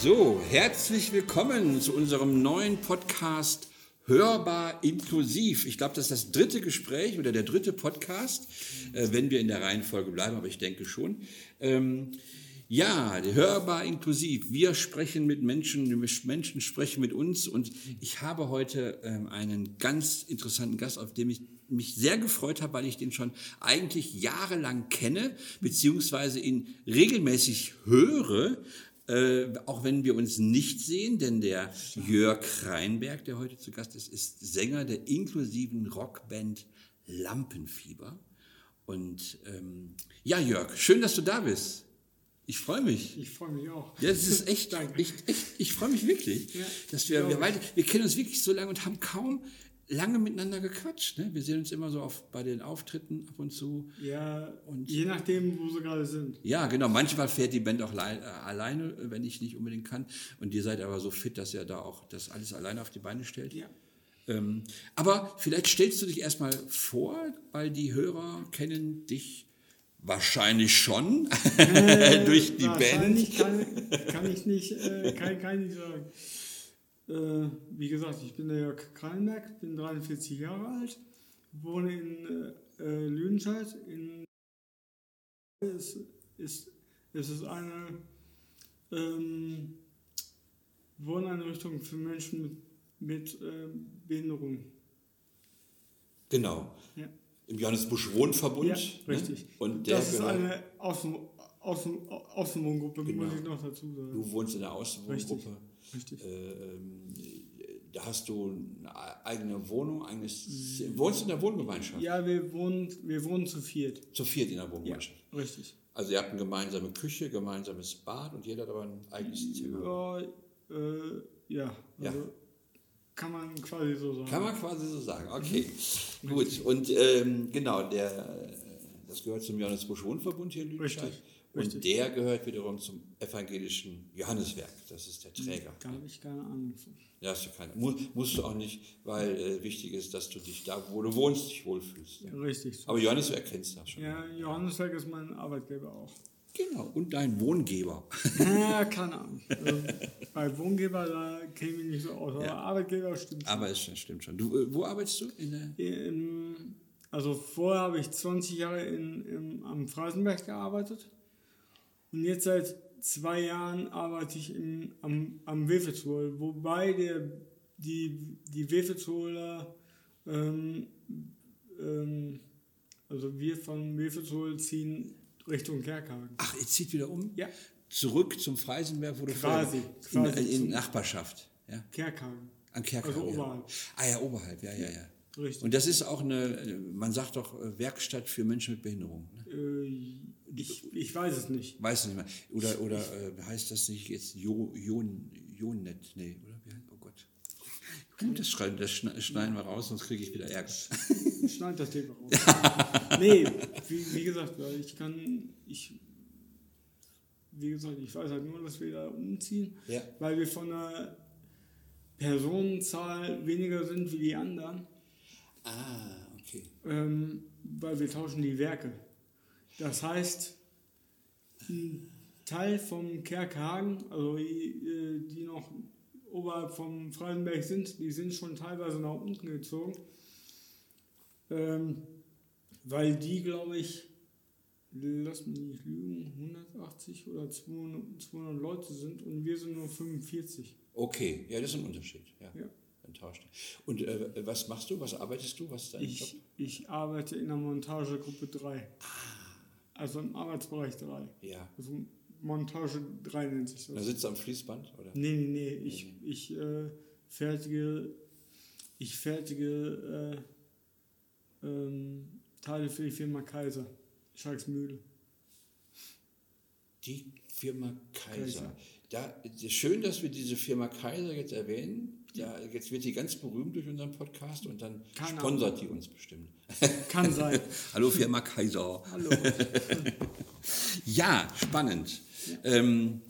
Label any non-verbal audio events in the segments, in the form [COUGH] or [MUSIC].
So, herzlich willkommen zu unserem neuen Podcast Hörbar inklusiv. Ich glaube, das ist das dritte Gespräch oder der dritte Podcast, äh, wenn wir in der Reihenfolge bleiben, aber ich denke schon. Ähm, ja, hörbar inklusiv. Wir sprechen mit Menschen, Menschen sprechen mit uns und ich habe heute ähm, einen ganz interessanten Gast, auf dem ich mich sehr gefreut habe, weil ich den schon eigentlich jahrelang kenne, beziehungsweise ihn regelmäßig höre, äh, auch wenn wir uns nicht sehen, denn der Jörg Reinberg, der heute zu Gast ist, ist Sänger der inklusiven Rockband Lampenfieber. Und ähm, ja, Jörg, schön, dass du da bist. Ich freue mich. Ich freue mich auch. Ja, das ist echt, [LAUGHS] echt, echt ich freue mich wirklich, ja, dass wir, wir, weiter, wir kennen uns wirklich so lange und haben kaum lange miteinander gequatscht. Ne? Wir sehen uns immer so auf, bei den Auftritten ab und zu. Ja, und je nachdem, wo sie gerade sind. Ja, genau. Manchmal fährt die Band auch äh, alleine, wenn ich nicht unbedingt kann. Und ihr seid aber so fit, dass ihr da auch das alles alleine auf die Beine stellt. Ja. Ähm, aber vielleicht stellst du dich erstmal vor, weil die Hörer kennen dich wahrscheinlich schon [LAUGHS] äh, durch die Band. Kann, kann ich nicht, äh, kann, kann ich nicht sagen. Äh, wie gesagt, ich bin der Jörg Krallenberg, bin 43 Jahre alt, wohne in äh, Lüdenscheid. In es ist, es ist eine ähm, Wohneinrichtung für Menschen mit, mit äh, Behinderung. Genau. Ja. Im Johannes Busch Wohnverbund. Ja, ne? richtig. Ne? Und der das ist eine Außen, Außen, Außenwohngruppe, genau. muss ich noch dazu sagen. Du wohnst in der Außenwohngruppe. Richtig. Richtig. Äh, da hast du eine eigene Wohnung, eigenes, wohnst du in der Wohngemeinschaft? Ja, wir wohnen, wir wohnen zu viert. Zu viert in der Wohngemeinschaft? Ja, richtig. Also ihr habt eine gemeinsame Küche, gemeinsames Bad und jeder hat aber ein eigenes Zimmer? Ja, äh, ja. Also ja. Kann man quasi so sagen. Kann man quasi so sagen, okay. Mhm. Gut, und ähm, genau, der, das gehört zum Johannes Busch Wohnverbund hier in Lüdenscheid. Richtig. Und der gehört wiederum zum evangelischen Johanneswerk. Das ist der Träger. Da habe ich keine Ahnung von. Ja, hast du keine. Muss, musst du auch nicht, weil äh, wichtig ist, dass du dich da, wo du wohnst, dich wohlfühlst. Ja. Richtig. Aber Johanneswerk kennst du schon. Ja, Johanneswerk ist mein Arbeitgeber auch. Genau, und dein Wohngeber. Ja, keine Ahnung. Also, bei Wohngeber, da käme ich nicht so aus. Aber ja. Arbeitgeber stimmt schon. Aber es stimmt schon. Du, äh, wo arbeitest du? In in, also vorher habe ich 20 Jahre in, in, am Freisenberg gearbeitet. Und jetzt seit zwei Jahren arbeite ich in, am, am Wefelzoll, wobei der, die, die Wefelzoller, ähm, ähm, also wir von Wefelzoll ziehen Richtung Kerkhagen. Ach, ihr zieht wieder um? Ja. Zurück zum Freisenberg, wo du quasi, vorher, in, in, in Nachbarschaft. Ja? Kerkhagen. An Kerkhagen. Also oberhalb. Ja. Ah ja, oberhalb, ja, ja, ja. Richtig. Und das ist auch eine, man sagt doch äh, Werkstatt für Menschen mit Behinderung. Ne? Äh, ich, ich weiß es nicht. Weiß es nicht mehr. Oder, oder äh, heißt das nicht jetzt jo, Jon, Jonet? Nee. Das, schneiden, das schneiden wir raus, sonst kriege ich wieder Ärger. [LAUGHS] Schneid das Thema raus. [LAUGHS] nee, wie, wie, gesagt, ich kann, ich, wie gesagt, ich weiß halt nur, dass wir da umziehen, ja. weil wir von der Personenzahl weniger sind wie die anderen. Ah, okay. Ähm, weil wir tauschen die Werke. Das heißt, ein Teil vom Kerkhagen, also äh, die noch oberhalb vom Freisenberg sind, die sind schon teilweise nach unten gezogen, ähm, weil die, glaube ich, lass mich nicht lügen, 180 oder 200, 200, Leute sind und wir sind nur 45. Okay, ja, das ist ein Unterschied. Ja. ja. Und äh, was machst du? Was arbeitest du? Was ist dein ich, Job? Ich arbeite in der Montagegruppe 3. Ah. Also im Arbeitsbereich 3. Ja. Also Montage 3 nennt sich das. Da sitzt du am Fließband? Oder? Nee, nee, nee. Ich, nee. ich äh, fertige, ich fertige äh, ähm, Teile für die Firma Kaiser. Schalksmühle. Die Firma Kaiser. Kaiser. Da, schön, dass wir diese Firma Kaiser jetzt erwähnen ja, jetzt wird sie ganz berühmt durch unseren Podcast und dann Keine sponsert Ahnung. die uns bestimmt. Kann sein. [LAUGHS] Hallo Firma Kaiser. Hallo. [LAUGHS] ja, spannend. Ja. Ähm,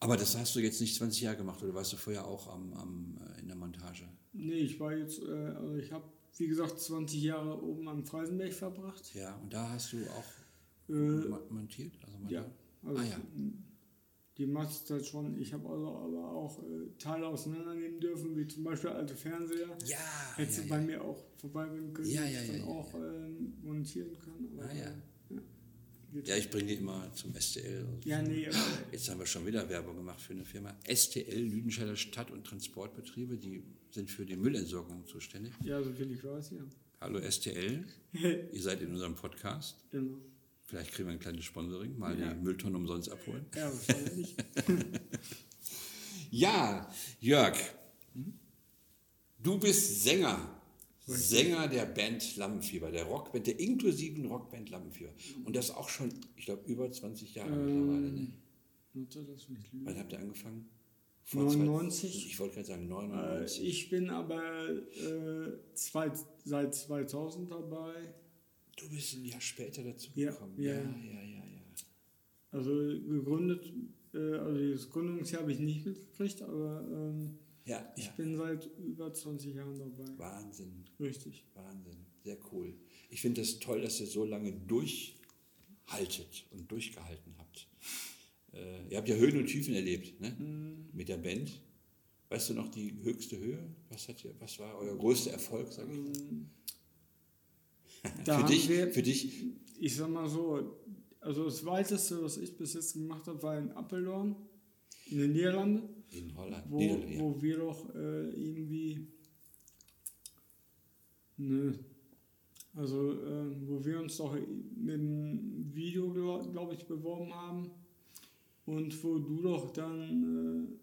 Aber das hast du jetzt nicht 20 Jahre gemacht oder warst du vorher auch am, am, äh, in der Montage? Nee, ich war jetzt, äh, also ich habe, wie gesagt, 20 Jahre oben am Freisenberg verbracht. Ja, und da hast du auch Äh, mo- montiert? Also ja, also Ah, ja. die meiste Zeit schon. Ich habe also aber auch äh, Teile auseinandernehmen dürfen, wie zum Beispiel alte Fernseher. Ja, Hättest ja, du ja. bei mir auch vorbeibringen können, Ja, ja, ich ja, dann ja, auch ähm, montieren kann. Ah, ja. Ja, ich bringe die immer zum STL. ja, nee, aber, Jetzt haben wir schon wieder Werbung gemacht für eine Firma. STL, Lüdenscheider Stadt- und Transportbetriebe, die sind für die Müllentsorgung zuständig. ja, so viel ich weiß, ja. Hallo STL, [LAUGHS] ihr seid in unserem Podcast. genau. Vielleicht kriegen wir ein kleines Sponsoring, mal Ja. die Mülltonne umsonst abholen. Ja, wahrscheinlich. [LAUGHS] Ja, Jörg, du bist Sänger. Sänger der Band Lampenfieber, der Rockband, der inklusiven Rockband Lampenfieber. Und das auch schon, ich glaube, über 20 Jahre mittlerweile. Ne? Wann habt ihr angefangen? 99. Zwei, ich wollte gerade sagen Äh, 99. ich bin aber äh, zwei, seit 2000 dabei. du bist ein Jahr später dazu gekommen. ja, ja, ja. ja, ja. ja. Also gegründet, äh, also das Gründungsjahr habe ich nicht mitgekriegt, aber ähm, Ja, ich ja. bin seit über 20 Jahren dabei. Wahnsinn, Richtig. Wahnsinn, sehr cool. Ich finde es das toll, dass ihr so lange durchhaltet und durchgehalten habt. Äh, ihr habt ja Höhen und Tiefen erlebt ne? Mhm. mit der Band. Weißt du noch die höchste Höhe? Was, hat ihr, was war euer größter Erfolg, sag ich? Ähm, [LAUGHS] da für, dich, wir- für dich, Ich sag mal so, also das weiteste, was ich bis jetzt gemacht habe, war in Apeldoorn, in den Niederlanden, in Holland, wo, Niederlande, wo wir doch äh, irgendwie, ne, also äh, wo wir uns doch mit einem Video, glaube glaub ich, beworben haben und wo du doch dann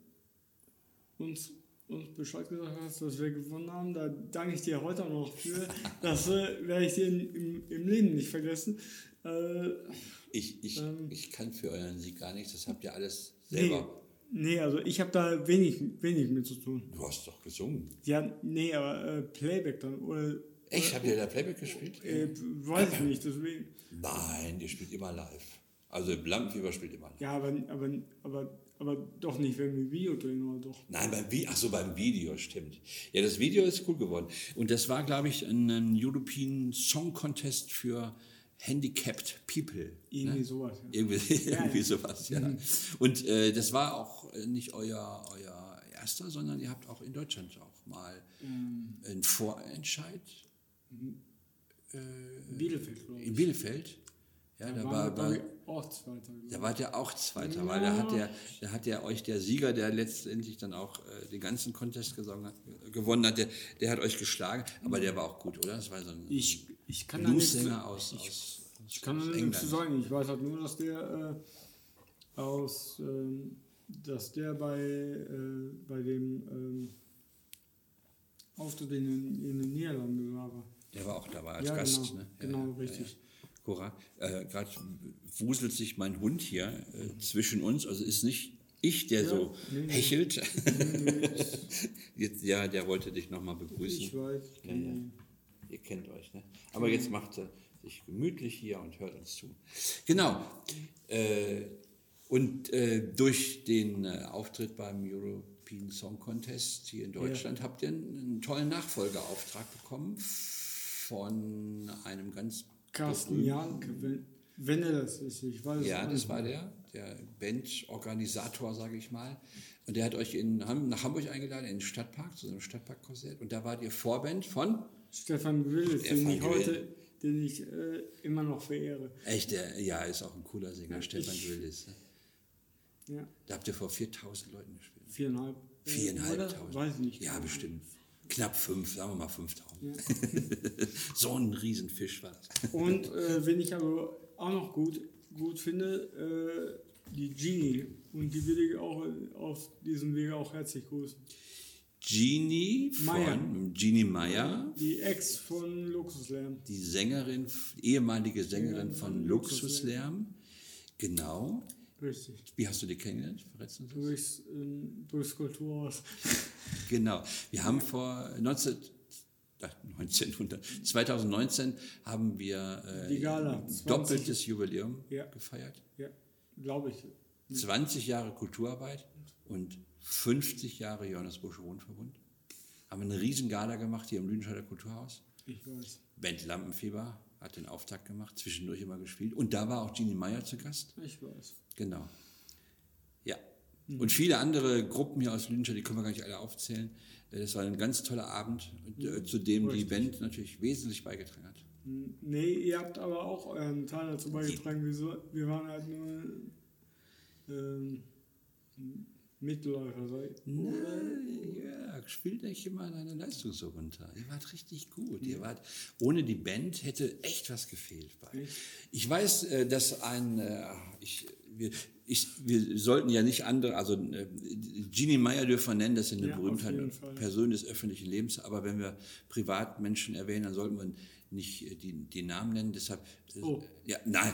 äh, uns uns Bescheid gesagt hast, dass wir gewonnen haben, da danke ich dir heute auch noch für. [LAUGHS] Das äh, werde ich dir im, im, Leben nicht vergessen. Äh, Ich, ich, Ähm. ich kann für euren Sieg gar nichts, das habt ihr alles selber. Nee, also ich habe da wenig, wenig mit zu tun. Du hast doch gesungen. Ja, nee, aber äh, Playback dann. Oder, Echt, habt ihr da Playback gespielt? äh, weiß ich nicht, deswegen. Nein, ihr spielt immer live. Also Lampenfieber spielt immer live. Ja, aber, aber, aber, aber doch nicht, wenn wir Video drehen, oder doch? Nein, beim, Vi- ach so, beim Video, stimmt. Ja, das Video ist cool geworden. Und das war, glaube ich, ein, ein European Song Contest für Handicapped People. Irgendwie ne? sowas. Ja. Irgendwie, [LAUGHS] irgendwie ja. sowas, ja. Und äh, das war auch äh, nicht euer, euer erster, sondern ihr habt auch in Deutschland auch mal Ähm, einen Vorentscheid Bielefeld, glaube ich. in Bielefeld. Ja, da war, glaub war, ich, auch Zweiter. Da wart ihr auch Zweiter, weil da hat, der, da hat der euch der Sieger, der letztendlich dann auch äh, den ganzen Contest gesungen äh, gewonnen hat, der, der hat euch geschlagen, aber der war auch gut, oder? Das war so ein Ich, ich kann da nichts, Blues-Sänger aus, ich, aus, ich kann da nichts zu sagen. Ich weiß halt nur, dass der äh, aus, ähm, dass der bei, äh, bei dem ähm, Auftritt in den, in den Niederlanden war. Der war auch dabei als Ja, Gast. genau, ne? genau, richtig. Cora, äh, gerade wuselt sich mein Hund hier äh, zwischen uns, also ist nicht ich, der Ja, so nee, nee. hechelt. [LAUGHS] Jetzt, ja, der wollte dich nochmal begrüßen. Ich weiß. Ich Ja, kenn ja. Ihr kennt euch, ne? Aber jetzt macht er sich gemütlich hier und hört uns zu. Genau. Äh, und äh, durch den äh, Auftritt beim European Song Contest hier in Deutschland habt ihr einen, einen tollen Nachfolgeauftrag bekommen von einem ganz Carsten Janke, wenn, wenn er das ist. Ich weiß Ja, das war der, der Bandorganisator, sage ich mal. Und der hat euch in, nach Hamburg eingeladen, in den Stadtpark, zu so einem Stadtparkkonzert. Und da wart ihr Vorband von Stefan Willis, den Stefan ich heute, den ich äh, immer noch verehre. Echt, der, ja, ist auch ein cooler Sänger, Stefan ich- Willis. ne? Ja, Da habt ihr vor 4000 Leuten gespielt. viereinhalb. äh, Viereinhalbtausend. Weiß ich nicht. Ja, bestimmt. Knapp fünf, sagen wir mal 5000. Ja. [LAUGHS] so ein Riesenfisch war das. Und äh, wenn ich aber auch noch gut, gut finde, äh, die Genie. Und die will ich auch auf diesem Wege auch herzlich grüßen. Genie Meyer. von Genie Meyer, Die Ex von Luxuslärm. die Sängerin, ehemalige Sängerin Ja, von von Luxuslärm. Genau. Richtig. Wie hast du die kennengelernt? Durchs, ähm, durchs Kulturhaus. [LAUGHS] Genau. Wir haben vor 19, äh, 1900, 2019 haben wir äh, Gala, ein 20. doppeltes Jubiläum Ja. gefeiert. Ja, glaube ich. 20 Jahre Kulturarbeit und 50 Jahre Johannes Busche Wohnverbund. Haben eine riesen Gala gemacht hier im Lüdenscheider Kulturhaus. Ich weiß. Band Lampenfieber hat den Auftakt gemacht, zwischendurch immer gespielt. Und da war auch Genie Meyer zu Gast. Ich weiß. Genau. Ja. Und viele andere Gruppen hier aus Lüdenscheid, die können wir gar nicht alle aufzählen. Äh, Das war ein ganz toller Abend, äh, zu dem die Richtig. Band natürlich wesentlich beigetragen hat. Nee, ihr habt aber auch euren Teil dazu beigetragen. Wir, so, wir waren halt nur ähm, Mitläufer. Ich. Nein, ja, spielt nicht immer deine Leistung so runter. Ihr wart richtig gut. Ihr wart, ohne die Band hätte echt was gefehlt. Bei. Ich weiß, äh, dass ein, äh, ich, wir, ich, wir sollten ja nicht andere, also äh, Genie Meyer dürfen wir nennen, das ist eine Ja, Berühmtheit. Person des öffentlichen Lebens, aber wenn wir Privatmenschen erwähnen, dann sollten wir nicht äh, die, die Namen nennen. Deshalb, äh, Oh. ja, nein,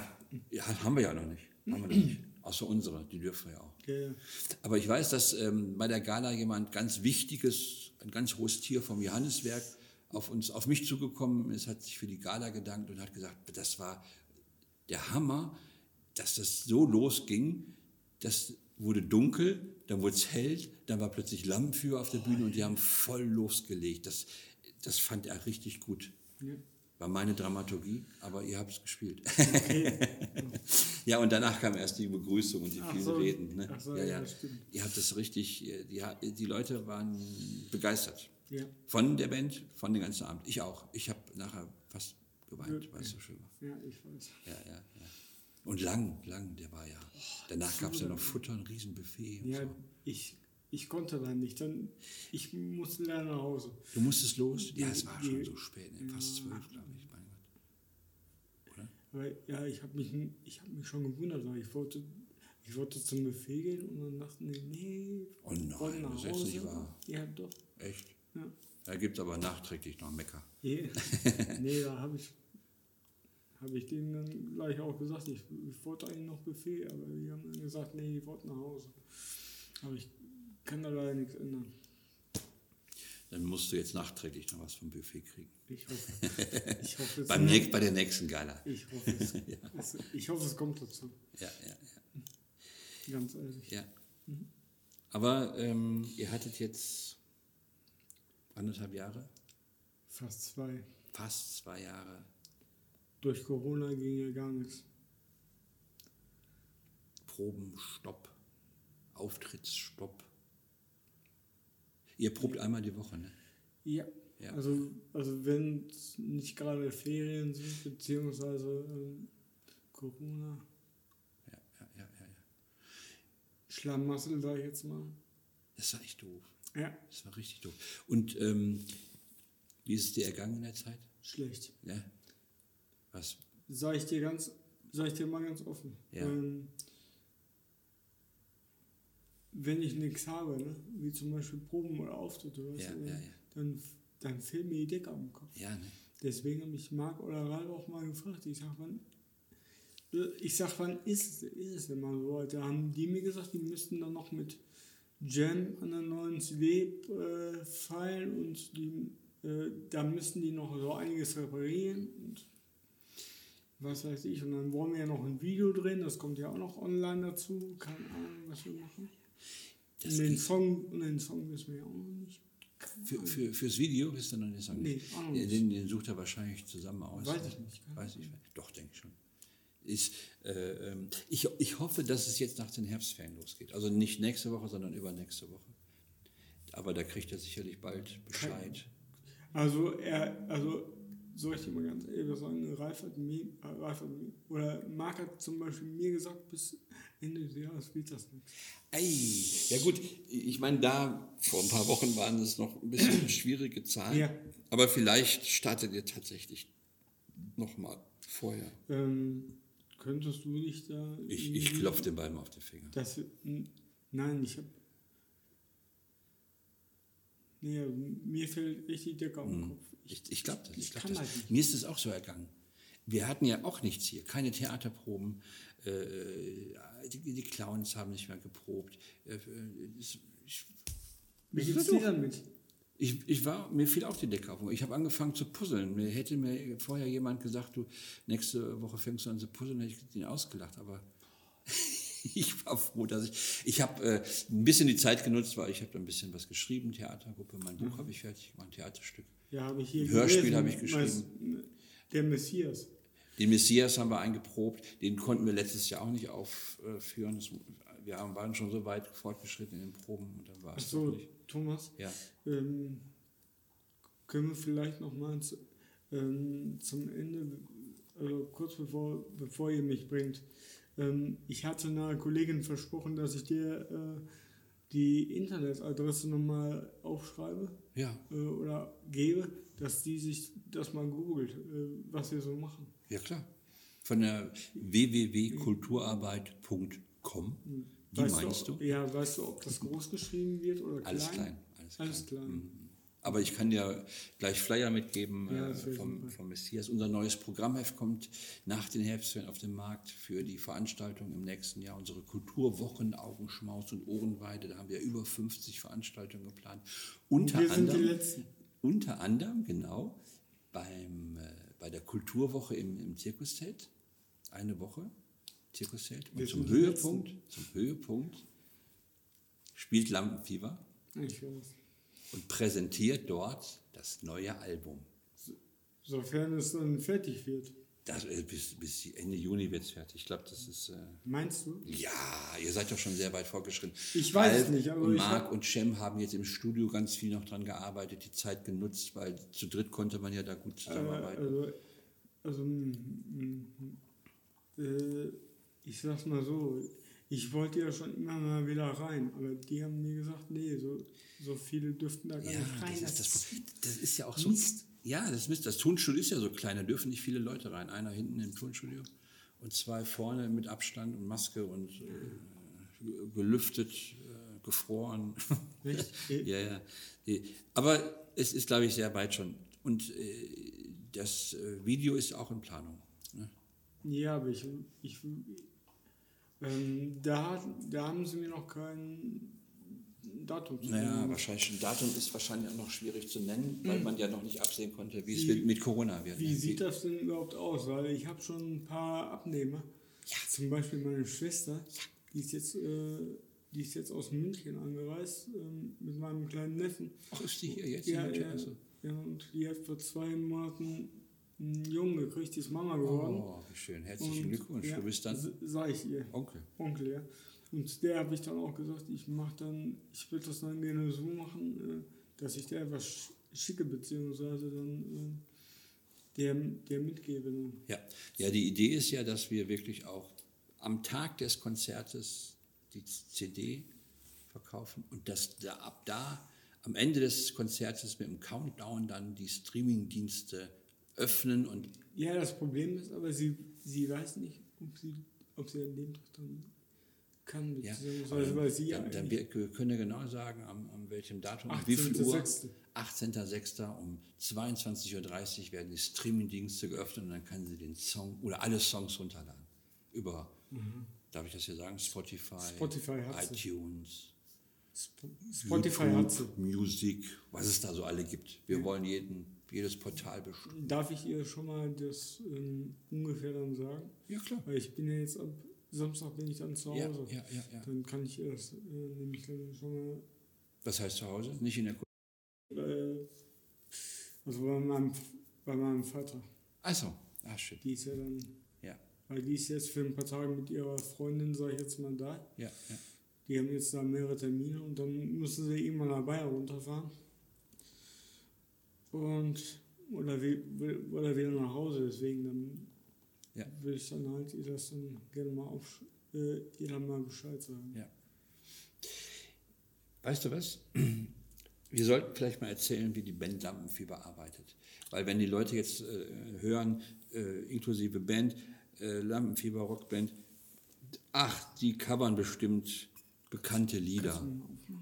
ja, haben wir ja noch nicht. Haben wir noch [CLEARS THROAT] nicht. Außer unsere, die dürfen wir ja auch. Okay. Aber ich weiß, dass ähm, bei der Gala jemand ganz Wichtiges, ein ganz hohes Tier vom Johanneswerk auf uns, auf mich zugekommen ist, hat sich für die Gala gedankt und hat gesagt, das war der Hammer, dass das so losging, das wurde dunkel, dann wurde es hell, dann war plötzlich Lampenführer auf der Bühne und die haben voll losgelegt. Das, das fand er richtig gut. Ja. War meine Dramaturgie, aber ihr habt es gespielt. [LAUGHS] ja, und danach kam erst die Begrüßung und die Ach vielen so. Reden. Ne? So, ja, ja, ja. Ihr habt das richtig, äh, die, die Leute waren begeistert. Ja. Von der Band, von dem ganzen Abend. Ich auch. Ich habe nachher fast geweint, weil es so schön war. ja, ich weiß. Ja, ja, ja. Und lang, lang, der war ja. Danach gab es ja noch Futter, ein Riesenbuffet. Und Ja, so. ich, ich konnte dann nicht. Dann, ich musste dann nach Hause. Du musstest los? Ja, es war schon so spät, ne? fast zwölf, glaube ich. Mein Gott. Oder? Weil, ja, ich habe mich, ich hab mich schon gewundert, weil ich wollte, ich wollte zum Buffet gehen und dann dachten die, nee, Oh nein, nach das ist jetzt nicht Hause. wahr. Ja, doch. Echt? Ja. Da gibt es aber nachträglich noch Mecker. Nee, [LAUGHS] nee da habe ich, hab ich denen dann gleich auch gesagt, ich, ich wollte eigentlich noch Buffet, aber die haben dann gesagt, nee, die wollten nach Hause. Aber ich kann da leider nichts ändern. Dann musst du jetzt nachträglich noch was vom Buffet kriegen. Ich hoffe, ich hoffe, es, [LAUGHS] Beim nächst, bei der nächsten Gala. ich hoffe, es, [LAUGHS] es, ich hoffe, es kommt dazu. Ja, ja, ja. Ganz ehrlich. ja. Aber ähm, ihr hattet jetzt anderthalb Jahre, Fast zwei. fast zwei Jahre Durch Corona ging ja gar nichts. Probenstopp, Auftrittsstopp. Ihr probt einmal die Woche, ne? Ja. Ja. Also, also wenn es nicht gerade Ferien sind, beziehungsweise ähm, Corona, Ja, ja, ja, ja. ja. Schlamassel, sag ich jetzt mal. Das war echt doof. Ja, Das war richtig doof. Und ähm, wie ist es dir ergangen in der Zeit? schlecht. Ja. Was? Sag ich dir ganz, sag ich dir mal ganz offen. Ja. Ähm, wenn ich nichts habe, ne, wie zum Beispiel Proben oder Auftritte, weißt Ja, du, ja, ja. Dann, dann fehlt mir die Decke am Kopf. Ne? Deswegen habe ich Marc oder Ralf auch mal gefragt. Ich sag, wann, ich sag, wann ist, es- ist es denn mal so? Da haben die mir gesagt, die müssten dann noch mit Jam an der neuen CD äh, feilen und die, äh, da müssten die noch so einiges reparieren und was weiß ich. Und dann wollen wir ja noch ein Video drehen, das kommt ja auch noch online dazu. Keine Ahnung, was wir machen. Das den Song, den Song wissen wir ja auch nicht. Für, für, fürs Video ist dann noch nicht sagen. Nee, auch noch nicht. Den, den sucht er wahrscheinlich zusammen aus. Weiß ich nicht, Weiß ich, doch, denke ich schon. Ist, äh, ähm, ich, ich hoffe, dass es jetzt nach den Herbstferien losgeht. Also nicht nächste Woche, sondern übernächste Woche. Aber da kriegt er sicherlich bald Bescheid. Also er, also soll ich dir mal ganz ehrlich sagen, Ralf hat mir, äh, Ralf hat mir, oder Marc hat zum Beispiel mir gesagt, bis Ende des Jahres wird das nichts. Ei, ja gut, ich meine, da vor ein paar Wochen waren es noch ein bisschen [CLEARS THROAT] schwierige Zahlen. Ja. Aber vielleicht startet ihr tatsächlich nochmal vorher. Ähm, könntest du nicht da... Ich, ich klopfe den beiden auf den Finger. Das, nein, ich habe... Nee, mir fällt richtig Decke auf den Kopf. Ich, ich glaube das. Ich ich glaub kann das. halt nicht. Mir ist es auch so ergangen. Wir hatten ja auch nichts hier, keine Theaterproben. Äh, die, die Clowns haben nicht mehr geprobt. Äh, äh, ich, Wie geht's dir damit? Ich, ich war, mir fiel auch die Decke auf. Ich habe angefangen zu puzzeln. Mir hätte mir vorher jemand gesagt, du, nächste Woche fängst du an zu puzzeln, hätte ich ihn ausgelacht. Aber [LAUGHS] ich war froh, dass ich, ich habe äh, ein bisschen die Zeit genutzt, weil ich habe da ein bisschen was geschrieben, Theatergruppe, mein Buch habe ich fertig gemacht, ein Theaterstück. Ja, habe ich hier Ein Hörspiel habe ich geschrieben. Der Messias. Den Messias haben wir eingeprobt, den konnten wir letztes Jahr auch nicht aufführen. Das, wir haben- waren schon so weit fortgeschritten in den Proben und dann war es nicht. Thomas, Ja. ähm, können wir vielleicht noch mal zu, ähm, zum Ende, also kurz bevor, bevor ihr mich bringt. Ähm, ich hatte einer Kollegin versprochen, dass ich dir äh, die Internetadresse nochmal aufschreibe Ja, äh, oder gebe, dass die sich das mal googelt, äh, was wir so machen. ja klar. Von der www.kulturarbeit.com. Die Weißt meinst du? Ja, weißt du, ob das groß geschrieben wird oder klein? Alles klein. Alles klein. Alles klein. Aber ich kann dir gleich Flyer mitgeben Ja, äh, vom, vom Messias. Unser neues Programmheft kommt nach den Herbstferien auf den Markt für die Veranstaltung im nächsten Jahr. Unsere Kulturwochen Augenschmaus und Ohrenweide. Da haben wir über 50 Veranstaltungen geplant. Unter wir sind die anderem, Letzten. unter anderem, genau, beim, äh, bei der Kulturwoche im, im Zirkuszelt. Eine Woche Zirkuszelt. Und Wir zum Höhepunkt, zum Höhepunkt spielt Lampenfieber Ich weiß. Und präsentiert dort das neue Album. Sofern es dann fertig wird. Das, äh, bis, bis Ende Juni wird es fertig. Ich glaube, das ist. Äh, Meinst du? ja, ihr seid doch schon sehr weit vorgeschritten. Ich weiß es Ralf nicht, aber und Marc und Cem haben jetzt im Studio ganz viel noch dran gearbeitet, die Zeit genutzt, weil zu dritt konnte man ja da gut Äh, zusammenarbeiten. also, also mm, äh, ich sag's mal so, ich wollte ja schon immer mal wieder rein, aber die haben mir gesagt, nee, so, so viele dürften da gar ja, nicht rein. das ist, das, das ist ja auch so. Mist. Ja, das Mist. Das Tonstudio ist ja so klein, da dürfen nicht viele Leute rein. Einer hinten im Tonstudio und zwei vorne mit Abstand und Maske und äh, gelüftet, äh, gefroren. [LAUGHS] Ja, ja. Aber es ist, glaube ich, sehr weit schon. Und äh, das äh, Video ist auch in Planung. Ne? Ja, aber ich, ich ähm, da, da haben sie mir noch kein Datum zu Naja, nennen. wahrscheinlich ein Datum ist wahrscheinlich auch noch schwierig zu nennen, weil man ja noch nicht absehen konnte, wie es mit, Corona wird. Wie ne? sieht das denn überhaupt aus? Weil ich habe schon ein paar Abnehmer. Zum Beispiel meine Schwester, die ist jetzt, äh, die ist jetzt aus München angereist ähm, mit meinem kleinen Neffen. Ach, ist die hier jetzt? Ja, in ja? Also. ja, und die hat vor zwei Monaten einen Jungen gekriegt, die ist Mama geworden. Oh, wie schön. Herzlichen Und, Glückwunsch. ja, du bist dann s- Sag ich ihr. Onkel. Onkel, ja. Und der habe ich dann auch gesagt, ich mach dann, ich würde das dann gerne so machen, äh, dass ich der etwas sch- schicke, beziehungsweise dann äh, der, der mitgebe. Dann. Ja. ja, die Idee ist ja, dass wir wirklich auch am Tag des Konzertes die CD verkaufen und dass da, ab da am Ende des Konzertes mit dem Countdown dann die Streamingdienste öffnen und Ja, das Problem ist aber, sie, sie weiß nicht, ob sie, ob sie an dem Tag dann kann, ja, weil sie ja dann, dann wir, wir können ja genau sagen, am, am welchem Datum, um wie viel Uhr. 18.06.. 18.06. um 22.30 Uhr werden die Streamingdienste geöffnet und dann kann sie den Song oder alle Songs runterladen. Über, darf ich das hier sagen, Spotify, Mhm. Spotify iTunes, Sp- Spotify YouTube. Music, was es da so alle gibt. Wir wollen jeden, jedes Portal bestimmen. Darf ich ihr schon mal das ähm, ungefähr dann sagen? Ja, klar. Weil ich bin ja jetzt ab Samstag bin ich dann zu Ja, Hause. ja, ja, ja. Dann kann ich ihr das äh, nämlich dann schon mal Was heißt zu Hause? Nicht in der Kultur. äh, also bei meinem, bei meinem Vater. Achso, ah, shit. Die ist ja dann, Ja, weil die ist jetzt für ein paar Tage mit ihrer Freundin, sag ich jetzt mal, da. ja, ja. Die haben jetzt da mehrere Termine und dann müssen sie irgendwann nach Bayern runterfahren. Und, oder, wie, oder wieder nach Hause, deswegen dann Ja. will ich dann halt ihr das dann gerne mal auf, äh, ihr dann mal Bescheid sagen. Ja. Weißt du was? [CLEARS THROAT] Wir sollten vielleicht mal erzählen, wie die Band Lampenfieber arbeitet. Weil wenn die Leute jetzt äh, hören, äh, inklusive Band, äh, Lampenfieber Rockband, ach, die covern bestimmt bekannte Lieder.